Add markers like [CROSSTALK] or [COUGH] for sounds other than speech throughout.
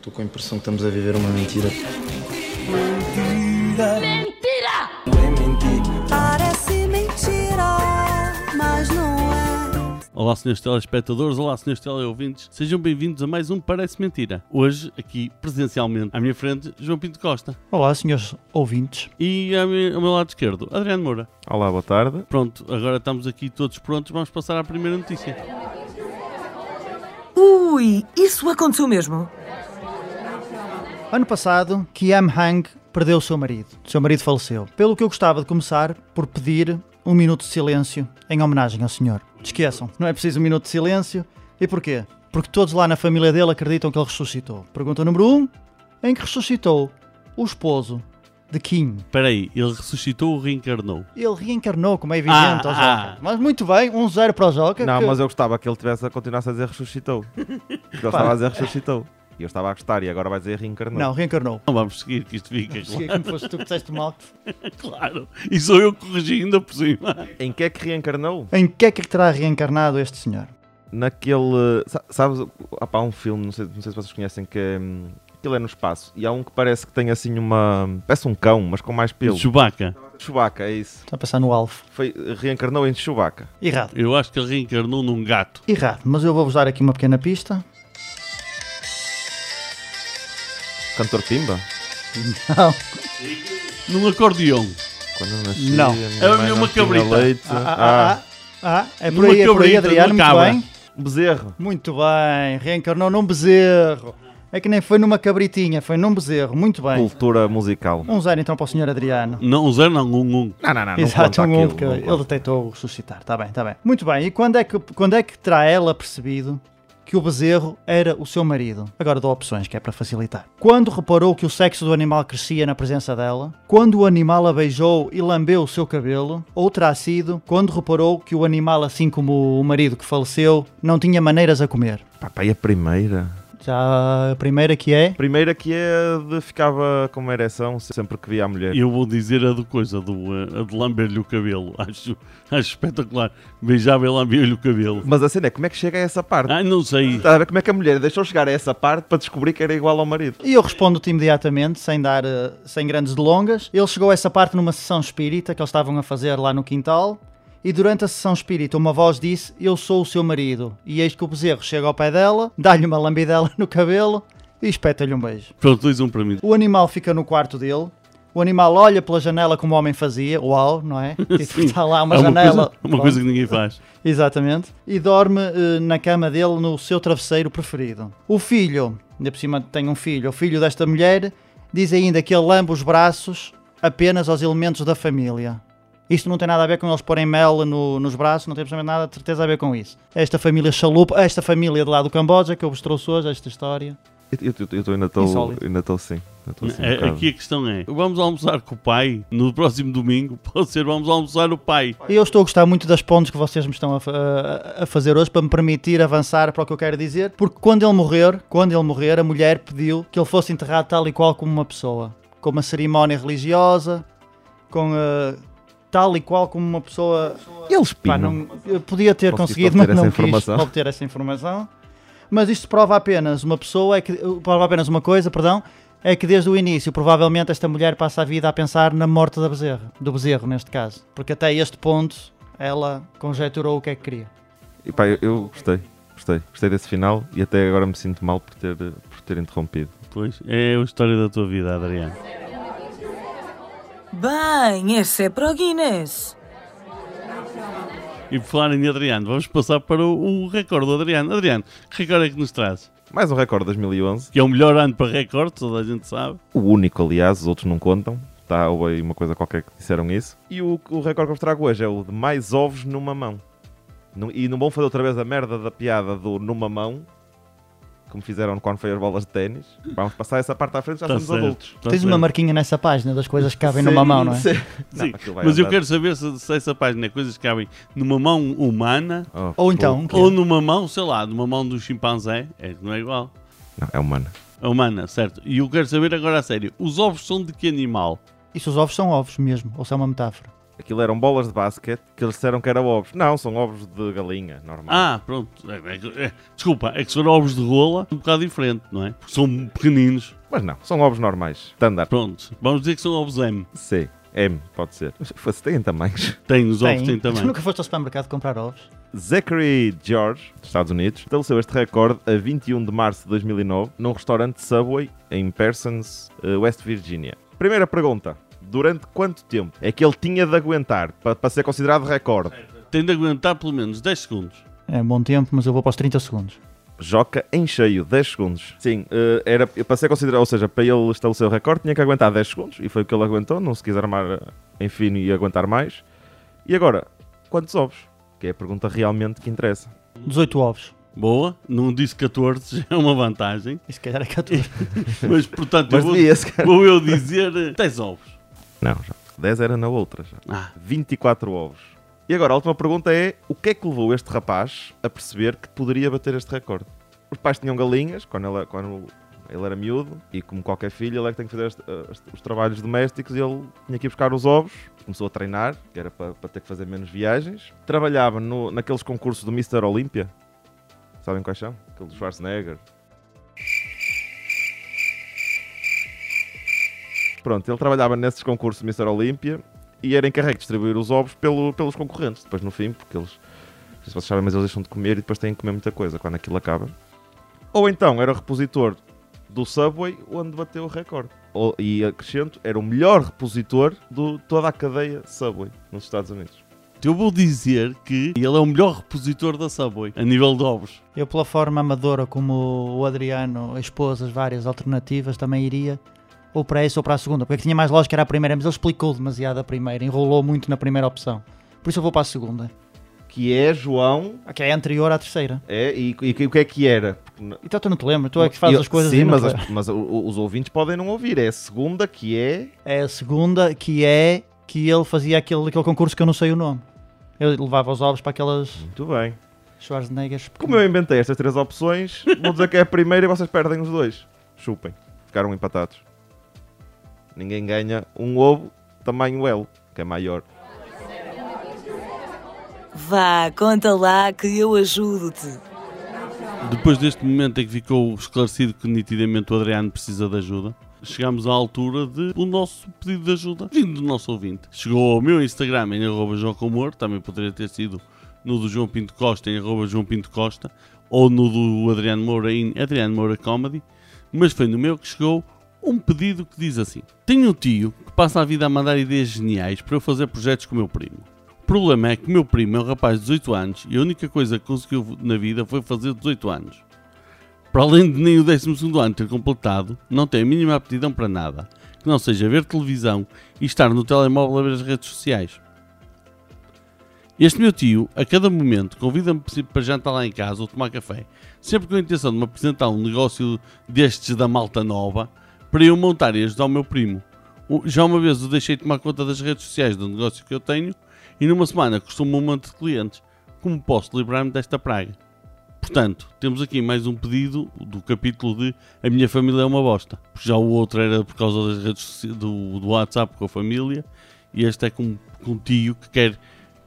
Estou com a impressão que estamos a viver uma mentira. Parece mentira, mas não é. Olá, senhores telespectadores, olá, senhores teleouvintes, sejam bem-vindos a mais um Parece Mentira. Hoje, aqui presencialmente, à minha frente, João Pinto Costa. Olá, senhores ouvintes. E ao meu, ao meu lado esquerdo, Adriano Moura. Olá, boa tarde. Pronto, agora estamos aqui todos prontos, vamos passar à primeira notícia. Ui, isso aconteceu mesmo? Ano passado, Kiam Hang perdeu o seu marido. O seu marido faleceu. Pelo que eu gostava de começar por pedir um minuto de silêncio em homenagem ao senhor. Esqueçam, não é preciso um minuto de silêncio. E porquê? Porque todos lá na família dele acreditam que ele ressuscitou. Pergunta número 1. Um, em que ressuscitou o esposo de Kim? Espera aí, ele ressuscitou ou reencarnou? Ele reencarnou, como é evidente, Ah, ao ah. Mas muito bem, um zero para o Joca. Não, que- mas eu gostava que ele tivesse a continuar a dizer ressuscitou. [LAUGHS] Porque ele estava a dizer ressuscitou. E eu estava a gostar e agora vai dizer reencarnou. Não, reencarnou. Não vamos seguir, que isto fica Se claro. como fosse tu que disseste mal. [LAUGHS] claro. E sou eu que corrigi ainda por cima. Em que é que reencarnou? Em que é que terá reencarnado este senhor? Naquele. sa- Sabes, há pá, um filme, não sei, não sei se vocês conhecem, que é. Aquilo é no espaço. E há um que parece que tem assim uma. Parece um cão, mas com mais pelo. Chewbacca. Chewbacca, é isso. Está a pensar no Alf. Foi, reencarnou em Chewbacca. Errado. Eu acho que ele reencarnou num gato. Errado, mas eu vou-vos dar aqui uma pequena pista. Cantor Pimba? Não. Num acordeão. Quando eu nasci, Não. a minha É mãe uma cabrita. leite. Ah, ah, Ah, ah, ah, é por aí, é por aí, Adriano, muito bem. bezerro. Muito bem, reencarnou num bezerro. É que nem foi numa cabritinha, foi num bezerro. Muito bem. Cultura musical. Um zero então para o senhor Adriano. Não, um zero não, um um. Não, não, não. não Exato, um um, aquilo, porque não ele detectou o ressuscitar. Está bem, está bem. Muito bem, e quando é, que, quando é que terá ela percebido que o bezerro era o seu marido? Agora dou opções, que é para facilitar. Quando reparou que o sexo do animal crescia na presença dela? Quando o animal a beijou e lambeu o seu cabelo? Ou terá sido quando reparou que o animal, assim como o marido que faleceu, não tinha maneiras a comer? E a primeira? Já a primeira que é. Primeira que é de ficava com uma ereção sempre que via a mulher. Eu vou dizer a do coisa, do, eh, a de lamber-lhe o cabelo. [LAUGHS] Acho, acho espetacular. Beijava e lambia-lhe o cabelo. Mas a cena é como é que chega a essa parte? Ai, não sei. Estás a ver como é que a mulher deixou chegar a essa parte para descobrir que era igual ao marido? E eu respondo-te imediatamente, sem dar, eh, sem grandes delongas. Ele chegou a essa parte numa sessão espírita que eles estavam a fazer lá no quintal. E durante a sessão espírita, uma voz disse: Eu sou o seu marido. E eis que o bezerro chega ao pé dela, dá-lhe uma lambidela no cabelo e espeta-lhe um beijo. Pronto, dois um para mim. O animal fica no quarto dele. O animal olha pela janela como o homem fazia. Uau, não é? [LAUGHS] Tipo, está lá uma É janela. Coisa, uma Pronto. coisa que ninguém faz. [LAUGHS] Exatamente. E dorme eh, na cama dele no seu travesseiro preferido. O filho, ainda por cima tem um filho, o filho desta mulher, diz ainda que ele lambe os braços apenas aos elementos da família. Isto não tem nada a ver com eles porem mel no- nos braços, não tem absolutamente nada de certeza a ver com isso. Esta família chalupa, esta família de lá do Camboja que eu vos trouxe hoje, esta história. Eu, eu, eu, eu ainda estou ainda estou sim. Assim, um É, aqui a questão é: vamos almoçar com o pai no próximo domingo? [LAUGHS] Pode ser, vamos almoçar o pai. E eu estou a gostar muito das pontes que vocês me estão a, a- a fazer hoje para me permitir avançar para o que eu quero dizer, porque quando ele morrer, quando ele morrer, a mulher pediu que ele fosse enterrado tal e qual como uma pessoa, com uma cerimónia religiosa, com eh, tal e qual como uma pessoa. Eles Pá, não, podia ter Conseguiste conseguido, mas obter não essa quis informação? obter essa informação. Mas isto prova apenas uma pessoa, é que, prova apenas uma coisa, perdão, é que desde o início, provavelmente, esta mulher passa a vida a pensar na morte da bezerra, do bezerro, neste caso. Porque até este ponto ela conjecturou o que é que queria. E pá, eu, eu gostei. Gostei. Gostei desse final e até agora me sinto mal por ter, por ter interrompido. Pois, é a história da tua vida, Adriano. Bem, esse é para o Guinness. E por falar em Adriano, vamos passar para o, o recorde do Adriano. Adriano, que recorde é que nos traz? Mais um recorde de 2011. Que é o melhor ano para recorde, toda a gente sabe. O único, aliás, os outros não contam. Tá, houve aí uma coisa qualquer que disseram isso. E o, o recorde que eu vos trago hoje é o de mais ovos numa mão. E não vão fazer outra vez a merda da piada do numa mão, como fizeram quando foi as bolas de ténis. Vamos passar essa parte à frente, já Tá somos certo, adultos. tá Tens uma certo. marquinha nessa página das coisas que cabem Sim, numa mão, não é? sim. Não, Sim, mas eu andar. quero saber se, se essa página é coisas que cabem numa mão humana Oh, Ou então, pô. ou numa mão, sei lá, numa mão do chimpanzé. É, não é igual. Não, é humana. A humana, certo. E eu quero saber agora a sério: os ovos são de que animal? isso os ovos são ovos mesmo, ou se é uma metáfora? Aquilo eram bolas de basquete que eles disseram que eram ovos. Não, são ovos de galinha, normal. Ah, pronto. É, é, é, desculpa, é que são ovos de rola um bocado diferente, não é? Porque são pequeninos. Mas não, são ovos normais. Standard. Pronto, vamos dizer que são ovos M. C. M, pode ser. Mas fosse, têm tamanhos. Tem, os ovos têm Tu também. nunca foste ao supermercado comprar ovos? Zachary George, dos Estados Unidos, estabeleceu este recorde a 21 de março de 2009 num restaurante Subway em Parsons, eh, West Virginia. Primeira pergunta. Durante quanto tempo é que ele tinha de aguentar para, para ser considerado recorde? Tem de aguentar pelo menos 10 segundos. É um bom tempo, mas eu vou para os 30 segundos. Joca em cheio, 10 segundos. Sim, eh, era para ser considerado, ou seja, para ele estabelecer o recorde, tinha que aguentar 10 segundos e foi o que ele aguentou. Não se quiser armar eh, em fino e aguentar mais. E agora, quantos ovos? Que é a pergunta realmente que interessa. 18 ovos. Boa, não disse 14, já [LAUGHS] é uma vantagem. E se calhar é 14. [LAUGHS] Mas, portanto, eu Mas vou, vou eu dizer eh, 10 ovos. Não, já. 10 era na outra já. Ah, 24 ovos. E agora a última pergunta é: o que é que levou este rapaz a perceber que poderia bater este recorde? Os pais tinham galinhas quando ele, quando ele era miúdo e, como qualquer filho, ele é que tem que fazer este- este- os trabalhos domésticos e ele tinha que ir buscar os ovos. Começou a treinar, que era para, para ter que fazer menos viagens. Trabalhava no, naqueles concursos do Mr. Olympia. Sabem quais são? Aquele do Schwarzenegger. Pronto, ele trabalhava nesses concursos Mr. Olympia e era encarregue de distribuir os ovos pelo- pelos concorrentes. Depois, no fim, porque eles, não sei se vocês sabem, mas eles deixam de comer e depois têm que comer muita coisa quando aquilo acaba. Ou então era repositor do Subway onde bateu o recorde. E acrescento, era o melhor repositor de toda a cadeia Subway nos Estados Unidos. eu vou dizer que ele é o melhor repositor da Subway, a nível de ovos. Eu, pela forma amadora como o Adriano expôs as várias alternativas, também iria ou para essa ou para a segunda, porque que tinha mais lógica era a primeira, mas ele explicou demasiado a primeira, enrolou muito na primeira opção. Por isso eu vou para a segunda, Que é, João, que é anterior à terceira. é, e, e o que é que era? Então tu não te lembras, tu é que fazes eu- as coisas Sim, e mas, as- mas os ouvintes podem não ouvir. É a segunda que é. É a segunda que é que ele fazia aquele, aquele concurso que eu não sei o nome. Eu levava os ovos para aquelas Muito bem. Schwarzeneggers. Como eu inventei estas três opções, vou dizer que é a primeira e vocês perdem os dois. Chupem. Ficaram empatados. Ninguém ganha um ovo tamanho L, que é maior. Vá, conta lá que eu ajudo-te. Depois deste momento em que ficou esclarecido que nitidamente o Adriano precisa de ajuda, chegámos à altura de o nosso pedido de ajuda vindo do nosso ouvinte. Chegou ao meu Instagram em arroba João Comor, também poderia ter sido no do João Pinto Costa em arroba João Pinto Costa, ou no do Adriano Moura em Adriano Moura Comedy, mas foi no meu que chegou um pedido que diz assim: Tenho um tio que passa a vida a mandar ideias geniais para eu fazer projetos com o meu primo. O problema é que meu primo é um rapaz de 18 anos e a única coisa que conseguiu na vida foi fazer 18 anos. Para além de nem o 12 ano ter completado, não tem a mínima aptidão para nada, que não seja ver televisão e estar no telemóvel a ver as redes sociais. Este meu tio, a cada momento, convida-me para jantar lá em casa ou tomar café, sempre com a intenção de me apresentar um negócio destes da malta nova, para eu montar e ajudar o meu primo. Já uma vez o deixei tomar conta das redes sociais do negócio que eu tenho e numa semana costumo um monte de clientes. Como posso livrar-me desta praga? Portanto, temos aqui mais um pedido do capítulo de A minha família é uma bosta. Já o outro era por causa das redes do, do WhatsApp com a família e este é com, com um tio que quer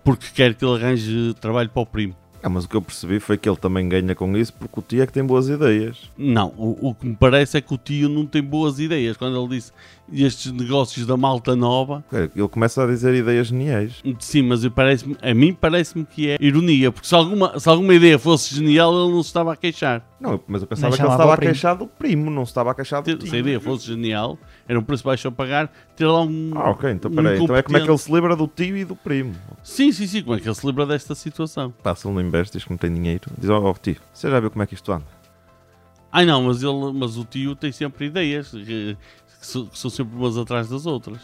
porque quer que ele arranje trabalho para o primo. Ah, mas o que eu percebi foi que ele também ganha com isso porque o tio é que tem boas ideias. Não, o, o que me parece é que o tio não tem boas ideias. Quando ele disse estes negócios da malta nova, É, Ele começa a dizer ideias geniais. sim, mas parece a mim parece-me que é ironia, porque se alguma, se alguma ideia fosse genial, ele não se estava a queixar. Não, mas eu pensava que ele estava a queixar do primo, não se estava a queixar do Se tio. a ideia fosse genial, era um preço baixo a pagar, ter lá um. Ah, ok, então um peraí. Então é como é que ele se livra do tio e do primo? Sim, sim, sim, como é que ele se lembra desta situação? Passa ele no investe, diz que não tem dinheiro. Diz, ó oh, tio, você já viu como é que isto anda? Ai não, mas, ele, mas o tio tem sempre ideias que, que são sempre umas atrás das outras.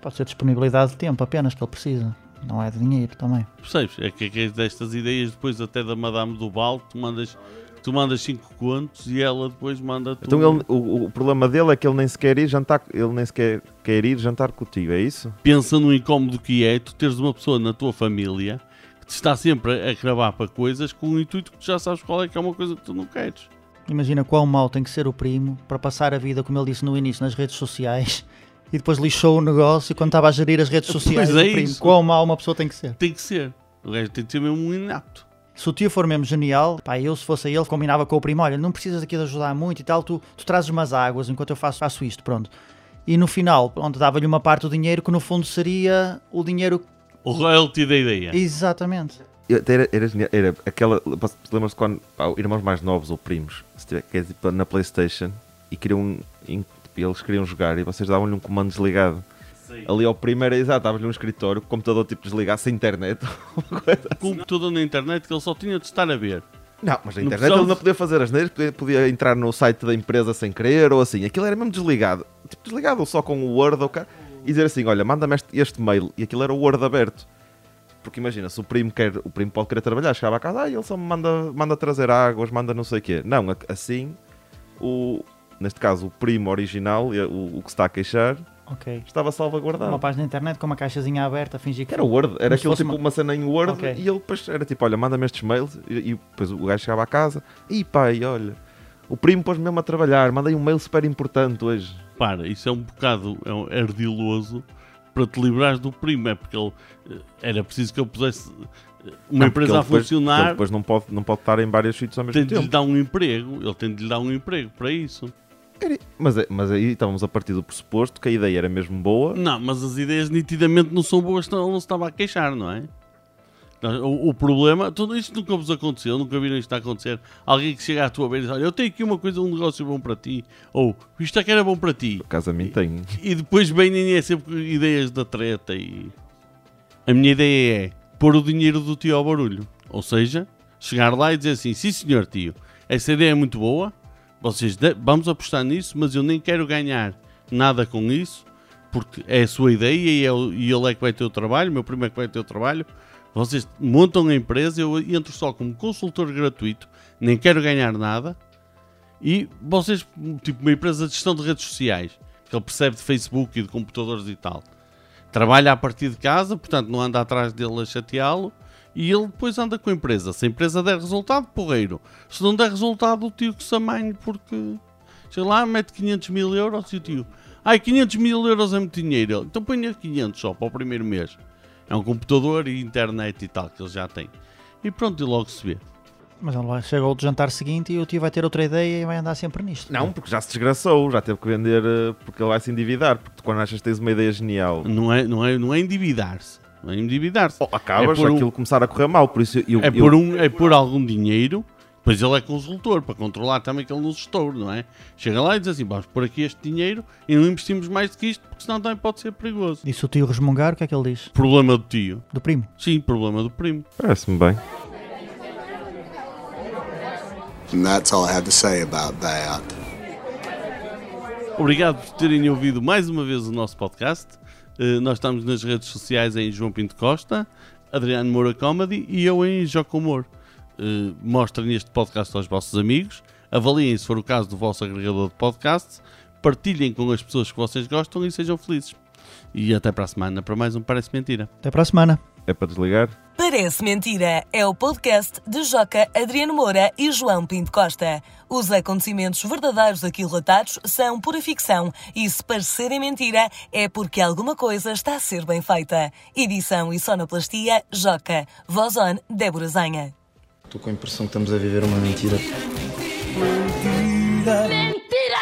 Pode ser disponibilidade de tempo apenas que ele precisa. Não é de dinheiro também. Percebes? É que, que destas ideias depois até da Madame do Val, tu mandas, tu mandas cinco contos e ela depois manda tu. Então ele, o, o problema dele é que ele nem sequer ir jantar, ele nem sequer quer ir jantar com o tio, é isso? Pensa no incómodo que é tu teres uma pessoa na tua família que te está sempre a, cravar para coisas com o intuito que tu já sabes qual é que é uma coisa que tu não queres. Imagina quão mau tem que ser o primo para passar a vida, como ele disse no início, nas redes sociais [LAUGHS] e depois lixou o negócio quando estava a gerir as redes sociais Pois é primo. isso. Quão mal uma pessoa tem que ser. Tem que ser. O gajo tem que ser mesmo um inapto. Se o tio for mesmo genial, pá, eu se fosse ele, combinava com o primo, olha, não precisas aqui de ajudar muito e tal, tu, tu trazes umas águas enquanto eu faço, faço isto, pronto. E no final, pronto, dava-lhe uma parte do dinheiro que no fundo seria o dinheiro... O royalty da ideia. Exatamente. Era, era, era aquela. Lembras-te quando pá, irmãos mais novos ou primos, se tiver, que é tipo na Playstation e queriam. em- tipo, eles queriam jogar e vocês davam-lhe um comando desligado. Ali ao primeiro, exato, estava-lhe um escritório, o computador tipo desligado, sem internet. [LAUGHS] O computador na internet que ele só tinha de estar a ver. Não, mas a Não internet ele não podia fazer as neiras, podia, podia entrar no site da empresa sem querer ou assim. Aquilo era mesmo desligado. Tipo, desligado só com o Word ou cá. E dizer assim: olha, manda-me este, este mail. E aquilo era o Word aberto. Porque imagina, se o primo quer, o primo pode querer trabalhar, chegava a casa, ah, ele só me manda, manda trazer águas, manda não sei o quê. Não, a- assim, o, neste caso, o primo original, o, o que se está a queixar, Ok. estava salvaguardado. Uma página na internet com uma caixazinha aberta a fingir que... Era o Word, era aquilo tipo uma- uma... cena em Word Ok. e ele depois era tipo, olha, manda-me estes mails e, e depois o gajo chegava a casa e pai, olha, o primo pôs mesmo a trabalhar, mandei um mail super importante hoje. Para, isso é um bocado é um ardiloso para te livrares do primo. É porque ele, eh, era preciso que eu pusesse eh, uma Não, empresa ele a depois- ele funcionar. depois não pode, não pode estar em vários sítios ao mesmo Tem de lhe tempo. dar um emprego. Ele tem de lhe dar um emprego para isso. Mas, é- mas aí estávamos a partir do pressuposto que a ideia era mesmo boa. Não, mas as ideias nitidamente não são boas, ele não se estava a queixar, não é? Não, O, o problema, tudo isto nunca vos aconteceu, nunca viram isto a acontecer. Alguém que chega à tua beira e diz: Olha, eu tenho aqui uma coisa, um negócio bom para ti, ou isto é que era bom para ti. Por acaso a mim tem. E depois vêm é sempre ideias da treta e. A minha ideia é pôr o dinheiro do tio ao barulho. Ou seja, chegar lá e dizer assim: sim senhor tio, essa ideia é muito boa, vocês vamos apostar nisso, mas eu nem quero ganhar nada com isso, porque é a sua ideia e, é o- e ele é que vai ter o trabalho, meu primo é que vai ter o trabalho. Vocês montam a empresa, eu entro só como consultor gratuito, nem quero ganhar nada. E vocês, tipo uma empresa de gestão de redes sociais, que ele percebe de Facebook e de computadores e tal, trabalha a partir de casa, portanto não anda atrás dele a chateá-lo, e ele depois anda com a empresa. Se a empresa der resultado, porreiro. Se não der resultado, o tio que se amanhe, porque sei lá, mete 500 mil euros e o tio, ai 500 mil euros é muito dinheiro. Então ponha 500 só para o primeiro mês. É um computador e internet e tal que ele já tem. E pronto, e logo se vê. Mas ele lá chega ao jantar seguinte e o tio vai ter outra ideia e vai andar sempre nisto. Não, porque já se desgraçou, já teve que vender eh, porque ele vai se endividar. Porque tu, quando achas que tens uma ideia genial, Não é, não é, não é endividar-se. Não é endividar-se. oh, acabas É por um- aquilo começar a correr mal. Por isso eu, É eu- por, um, é por algum dinheiro, pois ele é consultor, para controlar também que ele não se estoure, não é? Chega lá e diz assim, vamos pôr aqui este dinheiro e não investimos mais do que isto, porque senão também pode ser perigoso. E se o tio resmungar, o que é que ele diz? Problema do tio. Do primo. Sim, problema do primo. Parece-me bem. And that's all I have to say about that. Obrigado por terem ouvido mais uma vez o nosso podcast. Eh, nós estamos nas redes sociais em João Pinto Costa, Adriano Moura Comedy e eu em Joco Humor. Eh, mostrem este podcast aos vossos amigos, avaliem se for o caso do vosso agregador de podcasts, partilhem com as pessoas que vocês gostam e sejam felizes. E até para a semana para mais um Parece Mentira. Até para a semana. É para desligar? Parece Mentira é o podcast de Joca Adriano Moura e João Pinto Costa. Os acontecimentos verdadeiros aqui relatados são pura ficção e se parecerem mentira é porque alguma coisa está a ser bem feita. Edição e sonoplastia Joca. Voz on Débora Zanha. Estou com a impressão que estamos a viver uma mentira. Mentira,